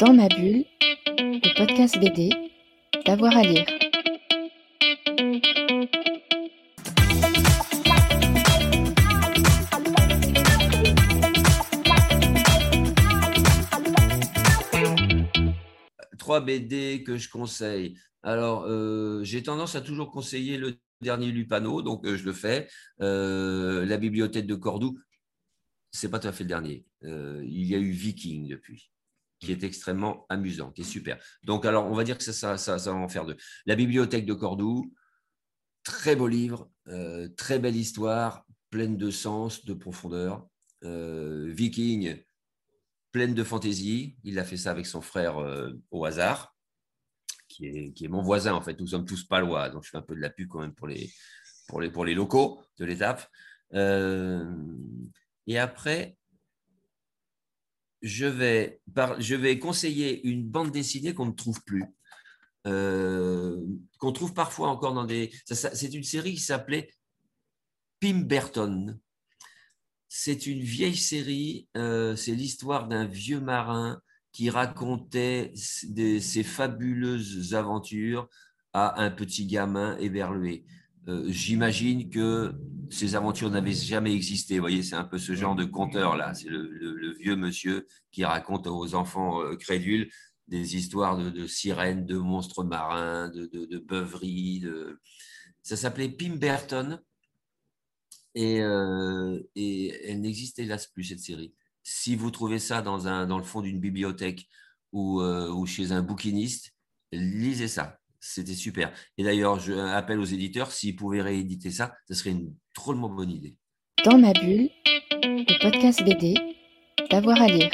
Dans ma bulle, le podcast BD, d'avoir à lire. Trois BD que je conseille. Alors, euh, j'ai tendance à toujours conseiller le dernier Lupano, donc euh, je le fais. Euh, la bibliothèque de Cordoue, c'est pas tout à fait le dernier. Il y a eu Viking depuis, qui est extrêmement amusant, qui est super. Donc, alors, on va dire que ça, ça, ça, ça va en faire deux. La bibliothèque de Cordoue, très beau livre, euh, très belle histoire, pleine de sens, de profondeur. Euh, Viking, pleine de fantaisie. Il a fait ça avec son frère euh, au hasard, qui est, qui est mon voisin en fait. Nous sommes tous palois, donc je fais un peu de la pub quand même pour les, pour les, pour les locaux de l'étape. Et après, je vais, conseiller une bande dessinée qu'on ne trouve plus, euh, qu'on trouve parfois encore dans des. C'est une série qui s'appelait Pim Burton. C'est une vieille série, euh, c'est l'histoire d'un vieux marin qui racontait ses fabuleuses aventures à un petit gamin éberlué. Euh, J'imagine que ces aventures n'avaient jamais existé. Vous voyez, c'est un peu ce genre de conteur-là. C'est le, vieux monsieur qui raconte aux enfants euh, crédules des histoires de, sirènes, de monstres marins, de, de, beuveries. Ça s'appelait Pim Burton. Et, euh, et elle n'existe hélas plus, cette série. Si vous trouvez ça dans, le fond d'une bibliothèque ou chez un bouquiniste, lisez ça. C'était super. Et d'ailleurs, je appelle aux éditeurs, s'ils pouvaient rééditer ça, ce serait une drôlement bonne idée. Dans ma bulle, le podcast BD, d'avoir à lire.